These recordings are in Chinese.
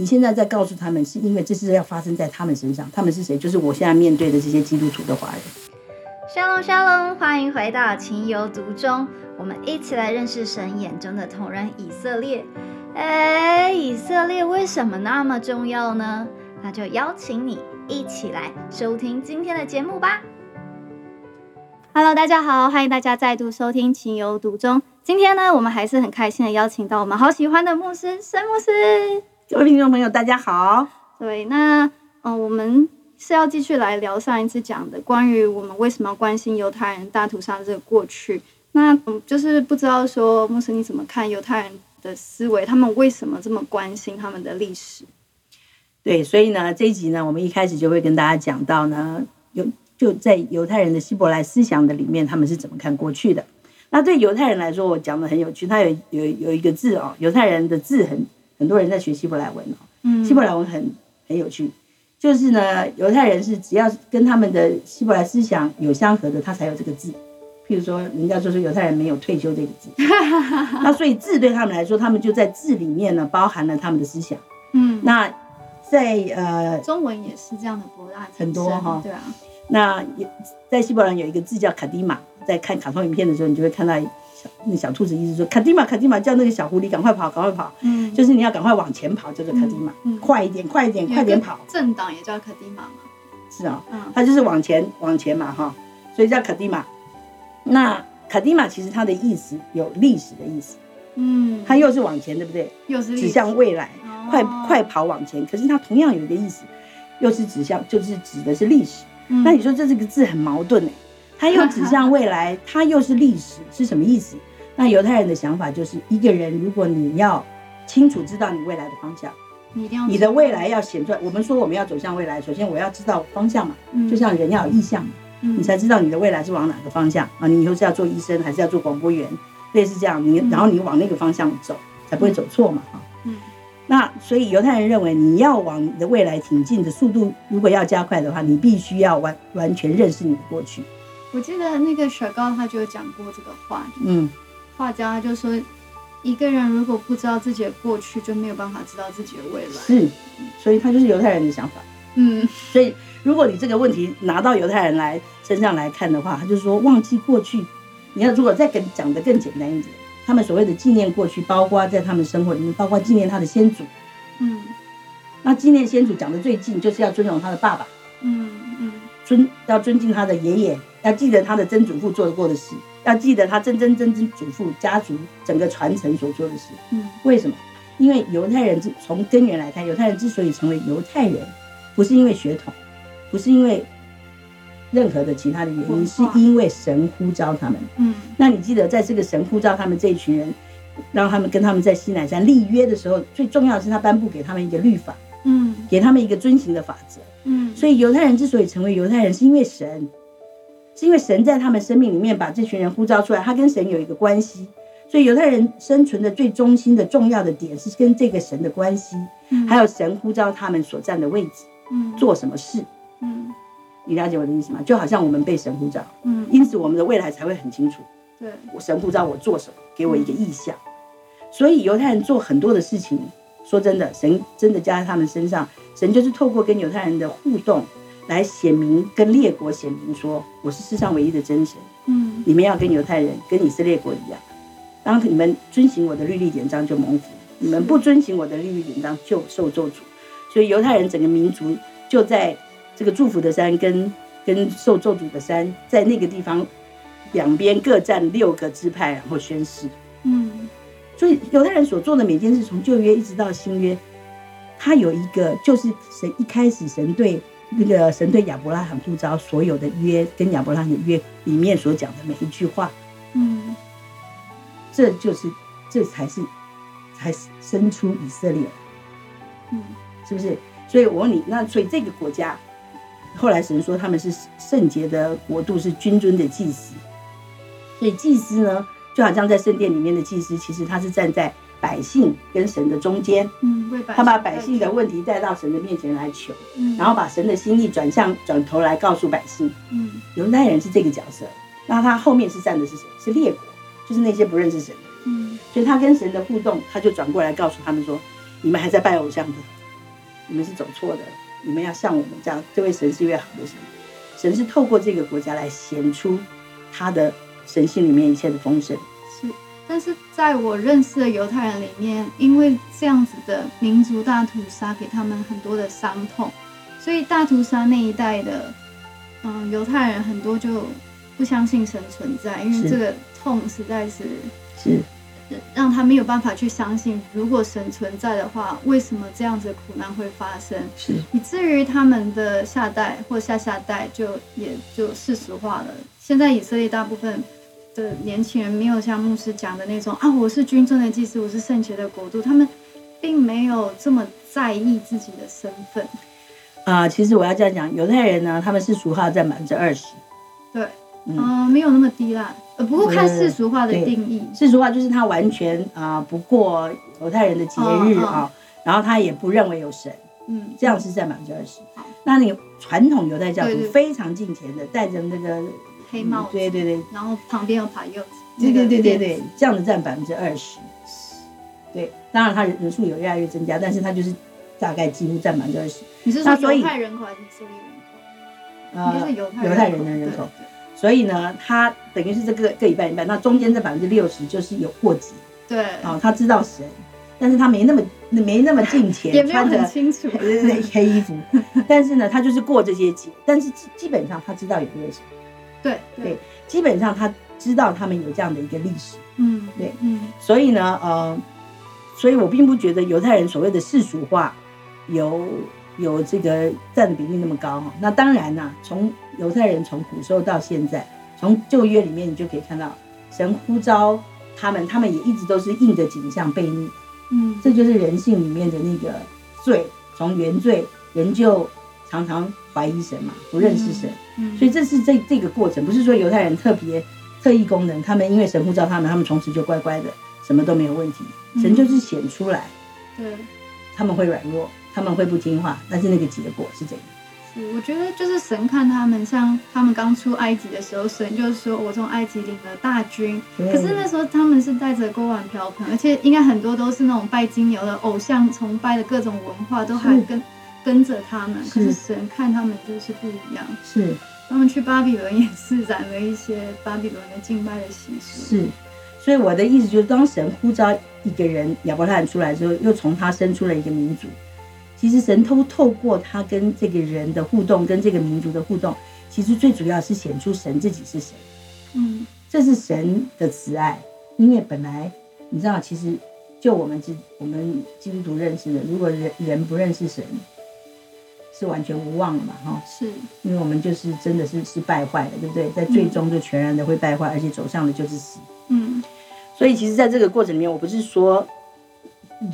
你现在在告诉他们，是因为这是要发生在他们身上。他们是谁？就是我现在面对的这些基督徒的华人。沙龙沙龙，欢迎回到情有独钟，我们一起来认识神眼中的同人以色列。哎，以色列为什么那么重要呢？那就邀请你一起来收听今天的节目吧。Hello，大家好，欢迎大家再度收听情有独钟。今天呢，我们还是很开心的邀请到我们好喜欢的牧师申牧师。各位听众朋友，大家好。对，那嗯，我们是要继续来聊上一次讲的关于我们为什么要关心犹太人大屠杀这个过去。那嗯，就是不知道说牧师你怎么看犹太人的思维，他们为什么这么关心他们的历史？对，所以呢，这一集呢，我们一开始就会跟大家讲到呢，有就在犹太人的希伯来思想的里面，他们是怎么看过去的。那对犹太人来说，我讲的很有趣，他有有有一个字哦，犹太人的字很。很多人在学希伯来文哦，嗯，希伯来文很很有趣，就是呢，犹太人是只要跟他们的希伯来思想有相合的，他才有这个字。譬如说，人家就说犹太人没有退休这个字，那所以字对他们来说，他们就在字里面呢包含了他们的思想。嗯，那在呃，中文也是这样的博大很多哈，对啊。那在希伯来有一个字叫卡迪玛，在看卡通影片的时候，你就会看到。那小兔子一直说卡迪玛，卡迪玛，叫那个小狐狸赶快跑，赶快跑。嗯，就是你要赶快往前跑，叫做卡迪玛，快一点，快一点，快点跑。政党也叫卡迪玛嘛？是啊，嗯，它就是往前，往前嘛，哈，所以叫卡迪玛。那卡迪玛其实它的意思有历史的意思，嗯，它又是往前，对不对？又是指向未来，快快跑往前。可是它同样有一个意思，又是指向，就是指的是历史。那你说这这个字很矛盾哎。它又指向未来，它又是历史，是什么意思？那犹太人的想法就是，一个人如果你要清楚知道你未来的方向，你一定要你的未来要显出来。我们说我们要走向未来，首先我要知道方向嘛，就像人要有意向嘛，你才知道你的未来是往哪个方向啊？你以后是要做医生还是要做广播员，类似这样，你然后你往那个方向走，才不会走错嘛，哈。嗯。那所以犹太人认为，你要往你的未来挺进的速度，如果要加快的话，你必须要完完全认识你的过去。我记得那个雪糕他就有讲过这个话，嗯，画家他就说，一个人如果不知道自己的过去，就没有办法知道自己的未来。是，所以他就是犹太人的想法。嗯，所以如果你这个问题拿到犹太人来身上来看的话，他就说忘记过去。你要如果再跟讲的更简单一点，他们所谓的纪念过去，包括在他们生活里面，包括纪念他的先祖。嗯，那纪念先祖讲的最近，就是要尊重他的爸爸。嗯嗯，尊要尊敬他的爷爷。要记得他的曾祖父做过的事，要记得他曾曾曾曾祖父家族整个传承所做的事。嗯，为什么？因为犹太人之从根源来看，犹太人之所以成为犹太人，不是因为血统，不是因为任何的其他的原因，是因为神呼召他们。嗯，那你记得在这个神呼召他们这一群人，让他们跟他们在西南山立约的时候，最重要的是他颁布给他们一个律法，嗯，给他们一个遵行的法则。嗯，所以犹太人之所以成为犹太人，是因为神。是因为神在他们生命里面把这群人呼召出来，他跟神有一个关系，所以犹太人生存的最中心的重要的点是跟这个神的关系，还有神呼召他们所站的位置，嗯，做什么事，嗯，你了解我的意思吗？就好像我们被神呼召，嗯，因此我们的未来才会很清楚，对，我神呼召我做什么，给我一个意向，所以犹太人做很多的事情，说真的，神真的加在他们身上，神就是透过跟犹太人的互动。来显明跟列国显明说，我是世上唯一的真神。嗯，你们要跟犹太人、跟以色列国一样，当你们遵行我的律例典章就蒙福，你们不遵行我的律例典章就受咒诅。所以犹太人整个民族就在这个祝福的山跟跟受咒诅的山，在那个地方两边各占六个支派，然后宣誓。嗯，所以犹太人所做的每件事，从旧约一直到新约，他有一个就是神一开始神对。那个神对亚伯拉罕呼召所有的约，跟亚伯拉罕的约里面所讲的每一句话，嗯，这就是这才是才生出以色列，嗯，是不是？所以我问你，那所以这个国家后来神说他们是圣洁的国度，是君尊的祭司，所以祭司呢，就好像在圣殿里面的祭司，其实他是站在。百姓跟神的中间，嗯，他把百姓的问题带到神的面前来求，嗯，然后把神的心意转向转头来告诉百姓，嗯，犹太人是这个角色，那他后面是站的是谁？是列国，就是那些不认识神的，嗯，所以他跟神的互动，他就转过来告诉他们说，你们还在拜偶像的，你们是走错的，你们要像我们这样，这位神是越好的神。神是透过这个国家来显出他的神性里面一切的丰盛。是，但是在我认识的犹太人里面，因为这样子的民族大屠杀给他们很多的伤痛，所以大屠杀那一代的，嗯，犹太人很多就不相信神存在，因为这个痛实在是是让他没有办法去相信，如果神存在的话，为什么这样子的苦难会发生？是以至于他们的下代或下下代就也就世俗化了。现在以色列大部分的年轻人没有像牧师讲的那种啊，我是军尊的祭司，我是圣洁的国度，他们并没有这么在意自己的身份。啊、其实我要这样讲，犹太人呢，他们是俗化占百分之二十，对，嗯嗯、没有那么低啦。呃，不过看世俗化的定义，世俗化就是他完全啊、不过犹太人的节日啊、然后他也不认为有神，嗯，这样是占百分之二十好。那你传统犹太教徒非常敬虔的，戴着那个黑帽子，对对对然后旁边有把柚子，对对对对那个对，这样子占百分之二十。对，当然他人人数有越来越增加，但是他就是大概几乎占百分之二十。你是说犹太人口还是以色列人口？应该呃，犹太犹太人的人口所以呢，他等于是这个各一半一半，那中间这百分之六十就是有过节。对，哦、他知道神，但是他没那么没那么近前，也没有很清楚。黑黑衣服，但是呢，他就是过这些节，但是基基本上他知道有这个神，对对，基本上他知道他们有这样的一个历史，嗯，对，嗯。所以呢，呃，所以我并不觉得犹太人所谓的世俗化有有这个占的比例那么高哈。那当然啦、从犹太人从古时候到现在，从旧约里面你就可以看到，神呼召他们，他们也一直都是应着景象悖逆，嗯，这就是人性里面的那个罪，从原罪人就常常怀疑神嘛，不认识神。嗯，所以这是这这个过程，不是说犹太人特别特异功能，他们因为神呼召他们，他们从此就乖乖的，什么都没有问题。嗯神就是显出来，对，他们会软弱，他们会不听话，但是那个结果是这样？是我觉得就是神看他们，像他们刚出埃及的时候，神就是说我从埃及领了大军，可是那时候他们是带着锅碗瓢盆，而且应该很多都是那种拜金牛的偶像崇拜的各种文化都还跟跟着他们，可是是神看他们就是不一样，是。他们去巴比伦也是染了一些巴比伦的敬拜的习俗，是，所以我的意思就是，当神呼召一个人亚伯拉罕出来之后，又从他生出了一个民族。其实神偷透过他跟这个人的互动，跟这个民族的互动，其实最主要是显出神自己是谁。嗯这是神的慈爱，因为本来你知道，其实就我们基我们基督徒认识的，如果人人不认识神，是完全无望的嘛，哈，是，因为我们就是真的是是败坏的，对不对？在最终就全然的会败坏，而且走向的就是死。嗯所以其实在这个过程里面，我不是说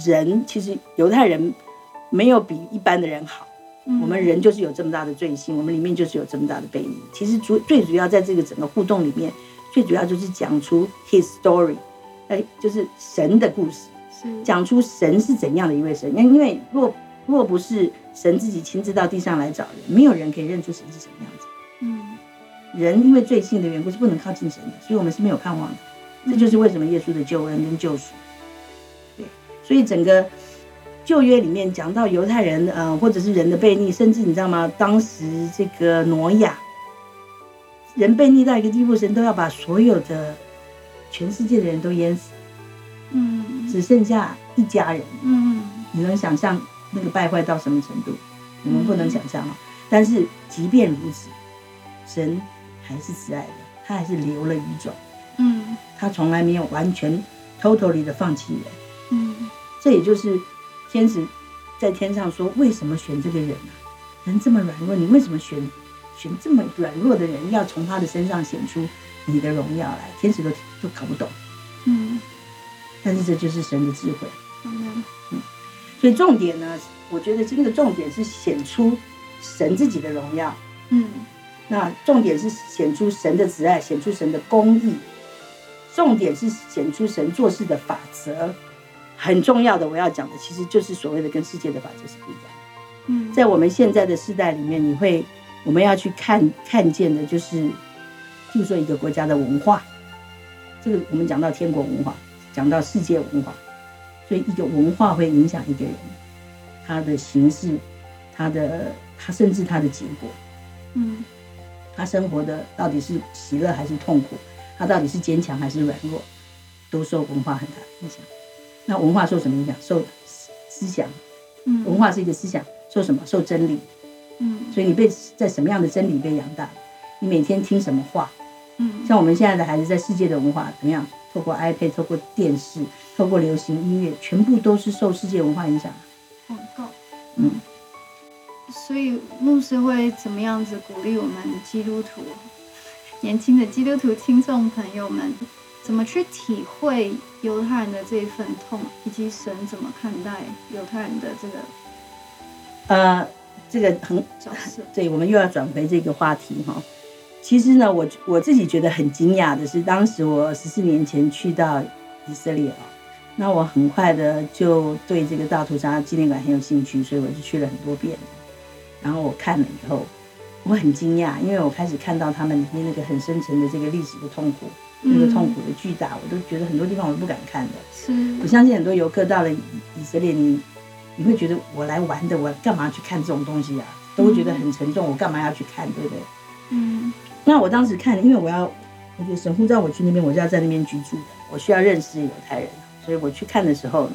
人，其实犹太人没有比一般的人好。嗯，我们人就是有这么大的罪性，我们里面就是有这么大的悖逆。其实主最主要在这个整个互动里面，最主要就是讲出 his story，哎，就是神的故事，是讲出神是怎样的一位神。因为若若不是神自己亲自到地上来找人，没有人可以认出神是什么样子。嗯人因为罪性的缘故是不能靠近神的，所以我们是没有盼望的。这就是为什么耶稣的救恩跟救赎。对，所以整个旧约里面讲到犹太人，呃，或者是人的悖逆，甚至你知道吗？当时这个挪亚，人悖逆到一个地步，神都要把所有的全世界的人都淹死，嗯只剩下一家人。嗯你能想象那个败坏到什么程度？我们不能想象啊。但是即便如此，神还是慈爱的，他还是留了余种。嗯他从来没有完全 totally 的放弃人。嗯这也就是天使在天上说：为什么选这个人呢、人这么软弱，你为什么选选这么软弱的人，要从他的身上显出你的荣耀来？天使都都搞不懂，嗯，但是这就是神的智慧。嗯所以重点呢，我觉得这个重点是显出神自己的荣耀。嗯那重点是显出神的慈爱，显出神的公义，重点是显出神做事的法则。很重要的，我要讲的其实就是所谓的跟世界的法则是不一样的。嗯，在我们现在的时代里面，你会我们要去看看见的，就是譬如说一个国家的文化，这个我们讲到天国文化，讲到世界文化，所以一个文化会影响一个人，他的形式，他的他甚至他的结果，嗯他生活的到底是喜乐还是痛苦，他到底是坚强还是软弱，都受文化很大的影响。那文化受什么影响？受思思想，嗯，文化是一个思想，受什么？受真理。嗯所以你被在什么样的真理被养大？你每天听什么话？嗯像我们现在的孩子，在世界的文化怎么样？透过 iPad，透过电视，透过流行音乐，全部都是受世界文化影响。广告，嗯，所以牧师会怎么样子鼓励我们基督徒、年轻的基督徒听众朋友们，怎么去体会犹太人的这一份痛，以及神怎么看待犹太人的这个呃，这个很？对，我们又要转回这个话题哈。其实呢，我我自己觉得很惊讶的是，当时我十四年前去到以色列啊，那我很快的就对这个大屠杀纪念馆很有兴趣，所以我就去了很多遍。然后我看了以后，我很惊讶，因为我开始看到他们里面那个很深沉的这个历史的痛苦，那个痛苦的巨大，我都觉得很多地方我都不敢看的。是我相信很多游客到了以以色列，你你会觉得我来玩的，我干嘛去看这种东西啊？都会觉得很沉重，我干嘛要去看，对不对？嗯那我当时看，因为我要，我觉得神父让我去那边，我就要在那边居住的，我需要认识犹太人，所以我去看的时候，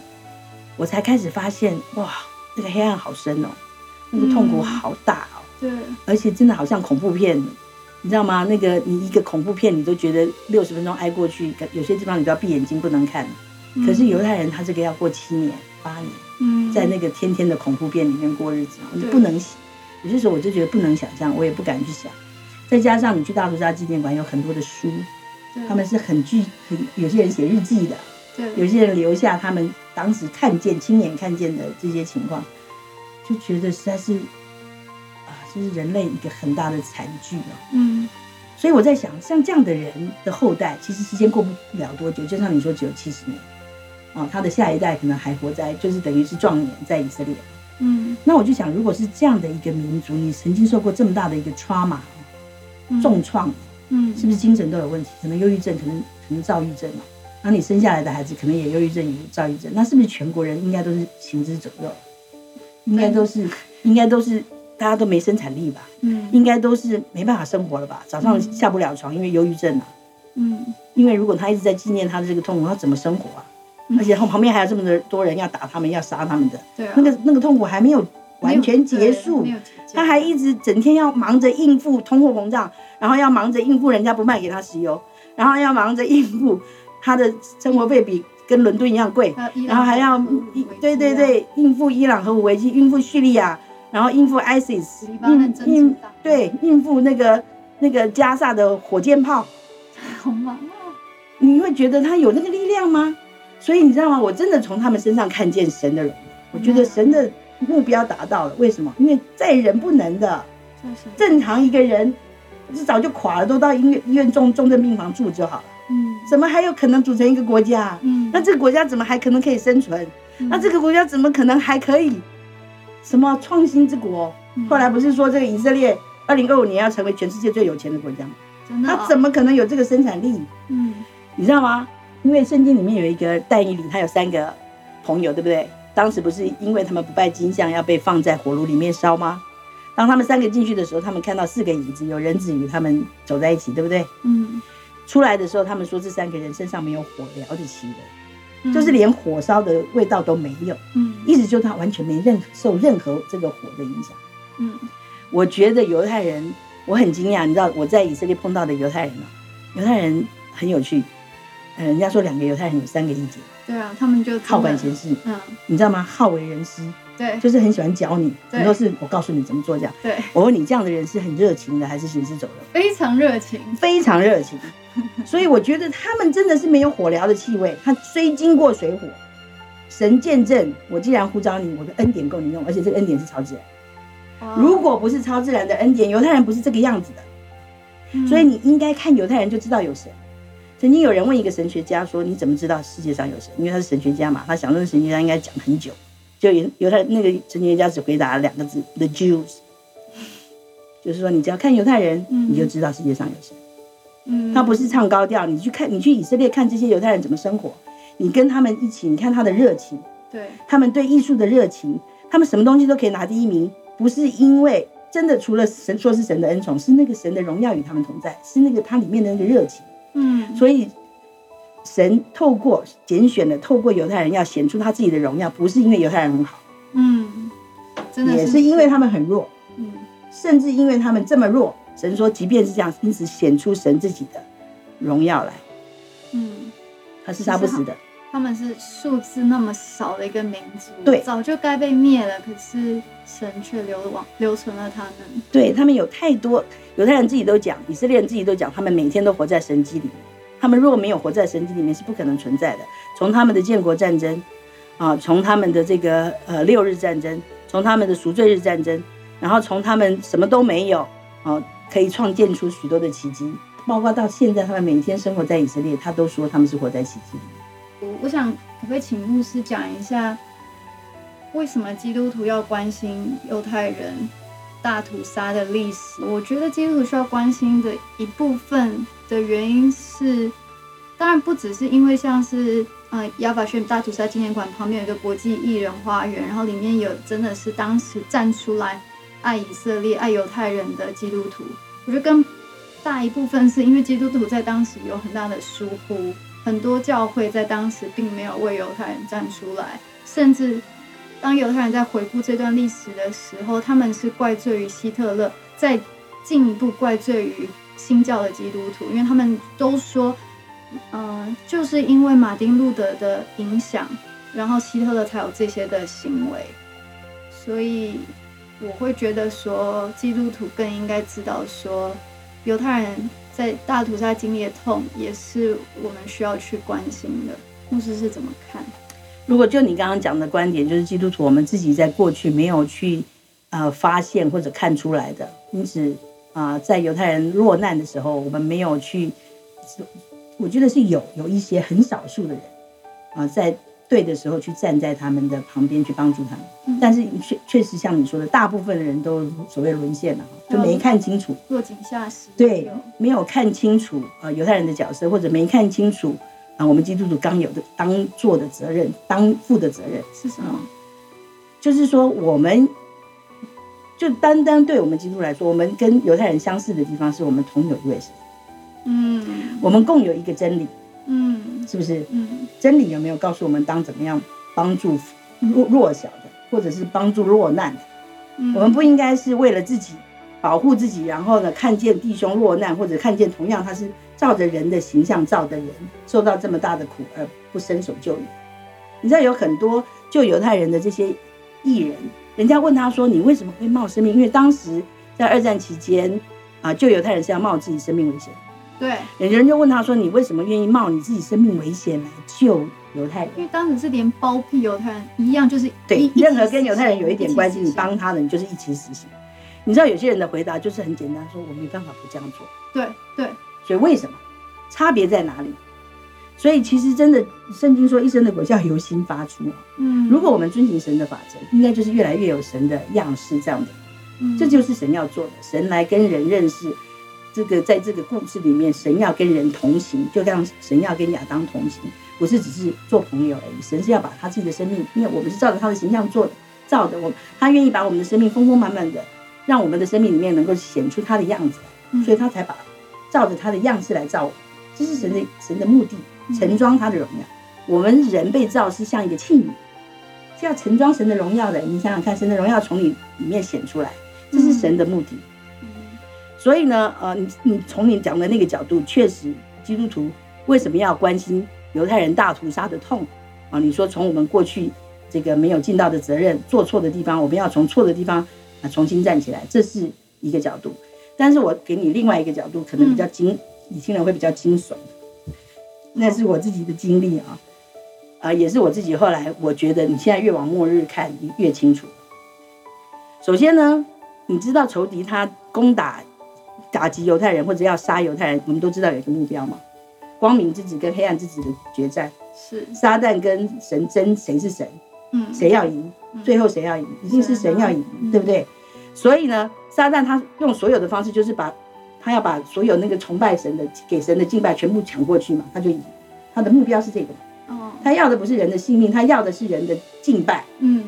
我才开始发现，哇，那个黑暗好深哦，那个痛苦好大哦，对而且真的好像恐怖片，你知道吗？那个你一个恐怖片，你都觉得六十分钟挨过去，有些地方你都要闭眼睛不能看。可是犹太人他这个要过七年八年，嗯在那个天天的恐怖片里面过日子，我就不能想。有些时候我就觉得不能想象，我也不敢去想。再加上你去大屠杀纪念馆有很多的书，他们是很具很有些人写日记的，对有些人留下他们当时看见亲眼看见的这些情况，就觉得实在是啊，这是人类一个很大的惨剧哦。嗯所以我在想，像这样的人的后代，其实时间过不了多久，就像你说只有七十年，啊，他的下一代可能还活在，就是等于是壮年在以色列。嗯那我就想，如果是这样的一个民族，你曾经受过这么大的一个 trauma 嗯重创，嗯是不是精神都有问题？可能忧郁症，可能可能躁郁症嘛。那你生下来的孩子可能也忧郁症，也躁郁症，那是不是全国人应该都是行之走肉？应该都是，应该都是大家都没生产力吧？嗯应该都是没办法生活了吧？早上下不了床，因为忧郁症啊。嗯因为如果他一直在纪念他的这个痛苦，他怎么生活啊？而且后旁边还有这么多多人要打他们，要杀他们的，对啊那个那个痛苦还没有完全结束他还一直整天要忙着应付通货膨胀，然后要忙着应付人家不卖给他石油，然后要忙着应付他的生活费比跟伦敦一样贵，然后还要核武危机啊对对对应付伊朗核武危机，应付叙利亚，然后应付 ISIS，应应对应付那个那个加萨的火箭炮，好忙啊，你会觉得他有那个力量吗？所以你知道吗？我真的从他们身上看见神的荣耀，我觉得神的目标达到了。为什么？因为在人不能的，正常一个人是早就垮了，都到医院医院重重症病房住就好了，嗯怎么还有可能组成一个国家？嗯，那这个国家怎么还可能可以生存？嗯那这个国家怎么可能还可以什么创新之国？嗯后来不是说这个以色列二零二五年要成为全世界最有钱的国家吗？真的哦它怎么可能有这个生产力？嗯你知道吗？因为圣经里面有一个但以理，他有三个朋友，对不对？当时不是因为他们不拜金像，要被放在火炉里面烧吗？当他们三个进去的时候，他们看到四个影子，有人子与他们走在一起，对不对？嗯出来的时候，他们说这三个人身上没有火燎的气味，嗯就是连火烧的味道都没有，嗯意思就是他完全没任受任何这个火的影响。嗯我觉得犹太人，我很惊讶，你知道我在以色列碰到的犹太人啊，犹太人很有趣，呃，人家说两个犹太人有三个意见，对啊，他们就好管闲事，嗯你知道吗？好为人师，对就是很喜欢教你，对很多事我告诉你怎么做这样。对，我问你，这样的人是很热情的，还是行尸走肉？非常热情，非常热情，所以我觉得他们真的是没有火燎的气味。他虽经过水火，神见证，我既然呼召你，我的恩典够你用，而且这个恩典是超自然。如果不是超自然的恩典，犹太人不是这个样子的。嗯所以你应该看犹太人就知道有神。曾经有人问一个神学家说：“你怎么知道世界上有神？”因为他是神学家嘛，他想说神学家应该讲很久。就犹犹太那个神学家只回答两个字：“The Jews。”就是说，你只要看犹太人，嗯你就知道世界上有神。嗯他不是唱高调，你去看，你去以色列看这些犹太人怎么生活，你跟他们一起，你看他的热情，对他们对艺术的热情，他们什么东西都可以拿第一名，不是因为真的除了神说是神的恩宠，是那个神的荣耀与他们同在，是那个它里面的那个热情。嗯，所以神透过拣选的，透过犹太人要显出他自己的荣耀，不是因为犹太人很好，嗯，真的也是因为他们很弱，嗯甚至因为他们这么弱，神说，即便是这样，因此显出神自己的荣耀来，嗯，他是杀不死的。他们是数字那么少的一个民族，对早就该被灭了，可是神却留往留存了他们。对他们有太多，犹太人自己都讲，以色列人自己都讲，他们每天都活在神迹里面。他们若没有活在神迹里面，是不可能存在的。从他们的建国战争，啊，从他们的这个呃六日战争，从他们的赎罪日战争，然后从他们什么都没有，啊，可以创建出许多的奇迹。包括到现在，他们每天生活在以色列，他都说他们是活在奇迹里。我我想可不可以请牧师讲一下，为什么基督徒要关心犹太人大屠杀的历史？我觉得基督徒需要关心的一部分的原因是，当然不只是因为像是呃亚法逊大屠杀纪念馆旁边有一个国际艺人花园，然后里面有真的是当时站出来爱以色列、爱犹太人的基督徒。我觉得更大一部分是因为基督徒在当时有很大的疏忽。很多教会在当时并没有为犹太人站出来，甚至当犹太人在回顾这段历史的时候，他们是怪罪于希特勒，再进一步怪罪于新教的基督徒，因为他们都说，嗯、就是因为马丁路德的影响，然后希特勒才有这些的行为，所以我会觉得说，基督徒更应该知道说，犹太人。在大屠杀经历的痛，也是我们需要去关心的。牧师是怎么看？如果就你刚刚讲的观点，就是基督徒我们自己在过去没有去呃发现或者看出来的，因此啊、在犹太人落难的时候，我们没有去，我觉得是有有一些很少数的人啊、在对的时候去站在他们的旁边去帮助他们，嗯但是确确实像你说的，大部分的人都所谓沦陷了，就没看清楚。落井下石。对，没有看清楚啊、呃犹太人的角色，或者没看清楚啊、我们基督徒刚有的当做的责任、当负的责任，是什么？就是说我们就单单对我们基督徒来说，我们跟犹太人相似的地方是我们同有一位神，嗯我们共有一个真理，嗯是不是？嗯真理有没有告诉我们当怎么样帮助弱弱小的，或者是帮助落难的？嗯，我们不应该是为了自己保护自己，然后呢，看见弟兄落难，或者看见同样他是照着人的形象照的人受到这么大的苦而不伸手救你。你知道有很多救犹太人的这些艺人，人家问他说：“你为什么会冒生命？”因为当时在二战期间啊，救犹太人是要冒自己生命危险。对，有人就问他说：“你为什么愿意冒你自己生命危险来救犹太人？”因为当时是连包庇犹太人一样，就是对，任何跟犹太人有一点关系，你。帮他的，你就是一起死刑。你知道有些人的回答就是很简单，说我没办法不这样做。对对，所以为什么？差别在哪里？所以其实真的，圣经说一生的果效由心发出。嗯，如果我们遵循神的法则，应该就是越来越有神的样式这样的。嗯这就是神要做的，神来跟人认识。这个在这个故事里面，神要跟人同行，就像神要跟亚当同行，不是只是做朋友而已。神是要把他自己的生命，因为我们是照着他的形象做的，照着。我他愿意把我们的生命丰丰满满的，让我们的生命里面能够显出他的样子所以他才把照着他的样式来造我。这是神的神的目的，盛装他的荣耀。我们人被造是像一个器皿，是要盛装神的荣耀的。你想想看，神的荣耀从你里面显出来，这是神的目的。嗯所以呢，呃，你你从你讲的那个角度，确实基督徒为什么要关心犹太人大屠杀的痛啊？你说从我们过去这个没有尽到的责任、做错的地方，我们要从错的地方啊重新站起来，这是一个角度。但是我给你另外一个角度，可能比较惊，你听了会比较惊悚。那是我自己的经历啊，啊，也是我自己后来我觉得，你现在越往末日看，你越清楚。首先呢，你知道仇敌他攻打、打击犹太人或者要杀犹太人，我们都知道有一个目标嘛，光明之子跟黑暗之子的决战，是。撒旦跟神争谁是神，嗯。谁要赢，最后谁要赢，一定是神要赢，嗯。对不对？所以呢，撒旦他用所有的方式，就是把他要把所有那个崇拜神的、给神的敬拜全部抢过去嘛，他就赢。他的目标是这个嘛，哦他要的不是人的性命，他要的是人的敬拜。嗯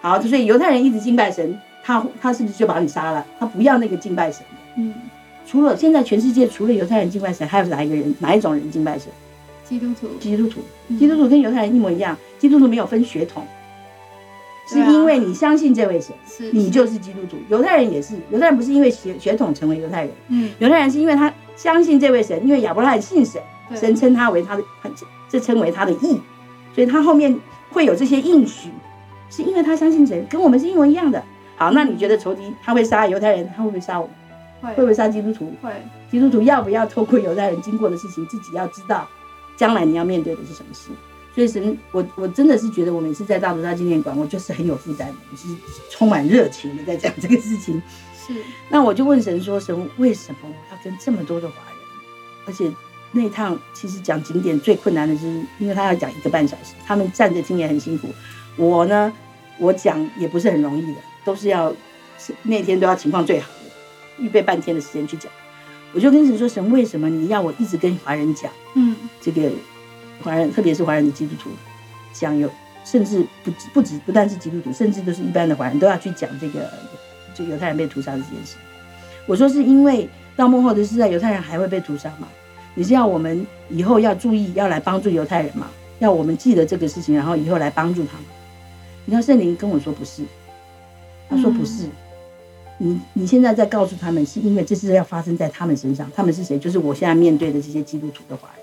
好，所以犹太人一直敬拜神，他他是不是就把你杀了？他不要那个敬拜神的。嗯，除了现在全世界除了犹太人敬拜神，还有哪一个人哪一种人敬拜神？基督徒，基督徒。嗯基督徒跟犹太人一模一样，基督徒没有分血统，是因为你相信这位神，是你就是基督徒。犹太人也是，犹太人不是因为血血统成为犹太人，嗯，犹太人是因为他相信这位神，因为亚伯拉罕信神，对神称他为他的，这称为他的义，所以他后面会有这些应许，是因为他相信神，跟我们是一模一样的。好，那你觉得仇敌他会杀犹太人，他会不会杀我们？会会不会会杀基督徒？会，基督徒要不要透过犹太人经过的事情，自己要知道将来你要面对的是什么事？所以神，我我真的是觉得我每次在大屠杀纪念馆，我就是很有负担的，我是充满热情的在讲这个事情。是，那我就问神说：神为什么我要跟这么多的华人？而且那一趟其实讲景点最困难的就是，因为他要讲一个半小时，他们站着听也很辛苦。我呢，我讲也不是很容易的，都是要是那天都要情况最好的，预备半天的时间去讲。我就跟神说：神为什么你要我一直跟华人讲嗯，这个华人，特别是华人的基督徒享有，甚至不止不止不但是基督徒，甚至都是一般的华人都要去讲这个就犹太人被屠杀的这件事。我说是因为到幕后的时代，犹太人还会被屠杀吗？你是要我们以后要注意，要来帮助犹太人吗？要我们记得这个事情，然后以后来帮助他们？你知道圣灵跟我说不是，他说不是。你你现在在告诉他们，是因为这是要发生在他们身上。他们是谁？就是我现在面对的这些基督徒的华人。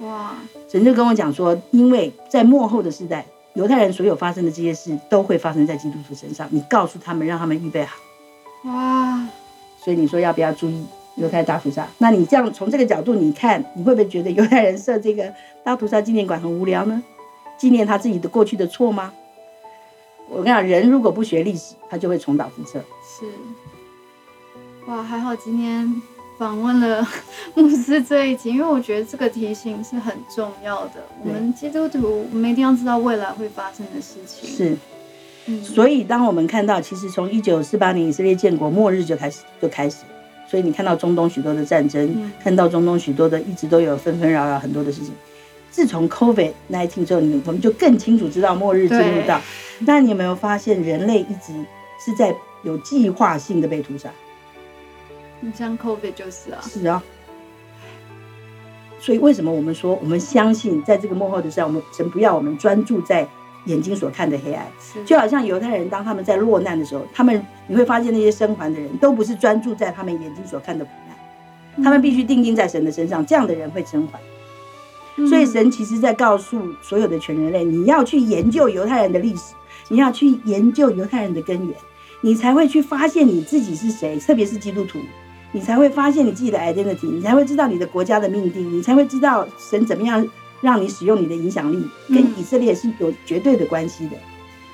哇，神就跟我讲说，因为在幕后的时代，犹太人所有发生的这些事都会发生在基督徒身上。你告诉他们，让他们预备好。哇，所以你说要不要注意犹太大屠杀？那你这样从这个角度你看，你会不会觉得犹太人设这个大屠杀纪念馆很无聊呢？纪念他自己的过去的错吗？我跟你讲，人如果不学历史，他就会重蹈覆辙。是，哇，还好今天访问了 牧师这一集，因为我觉得这个提醒是很重要的。我们基督徒，我们一定要知道未来会发生的事情。，是，嗯，所以当我们看到，其实从一九四八年以色列建国末日就开始就开始，所以你看到中东许多的战争，嗯看到中东许多的一直都有纷纷扰扰很多的事情。自从 COVID 1 9之后，你我们就更清楚知道末日进入到。那你有没有发现，人类一直是在有计划性的被屠杀？你像 COVID 就是啊，是啊。所以为什么我们说我们相信，在这个幕后的时代，我们神不要我们专注在眼睛所看的黑暗，是。就好像犹太人当他们在落难的时候，他们你会发现那些生还的人都不是专注在他们眼睛所看的苦难，他们必须定睛在神的身上，这样的人会生还。嗯。所以神其实在告诉所有的全人类，你要去研究犹太人的历史，你要去研究犹太人的根源，你才会去发现你自己是谁，特别是基督徒，你才会发现你自己的 identity，你才会知道你的国家的命定，你才会知道神怎么样让你使用你的影响力，跟嗯以色列是有绝对的关系的，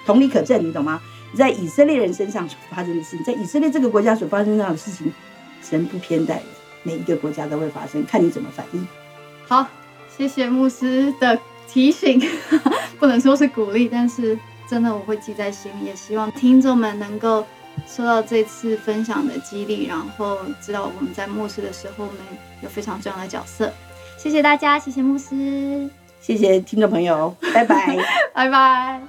同理可证，你懂吗？你在以色列人身上所发生的事情，在以色列这个国家所发生的事情，神不偏待人，每一个国家都会发生，看你怎么反应。好，谢谢牧师的提醒，不能说是鼓励，但是真的我会记在心里，也希望听众们能够受到这次分享的激励，然后知道我们在牧师的时候，我们有非常重要的角色。谢谢大家，谢谢牧师，谢谢听众朋友，拜拜。拜拜。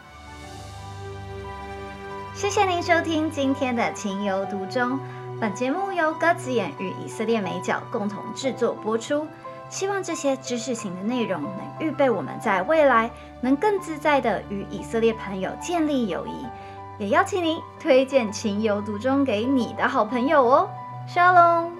谢谢您收听今天的《情有独钟》。本节目由鸽子眼与以色列美角共同制作播出。希望这些知识型的内容能预备我们在未来能更自在的与以色列朋友建立友谊。也邀请您推荐《情有独钟》给你的好朋友哦。Shalom。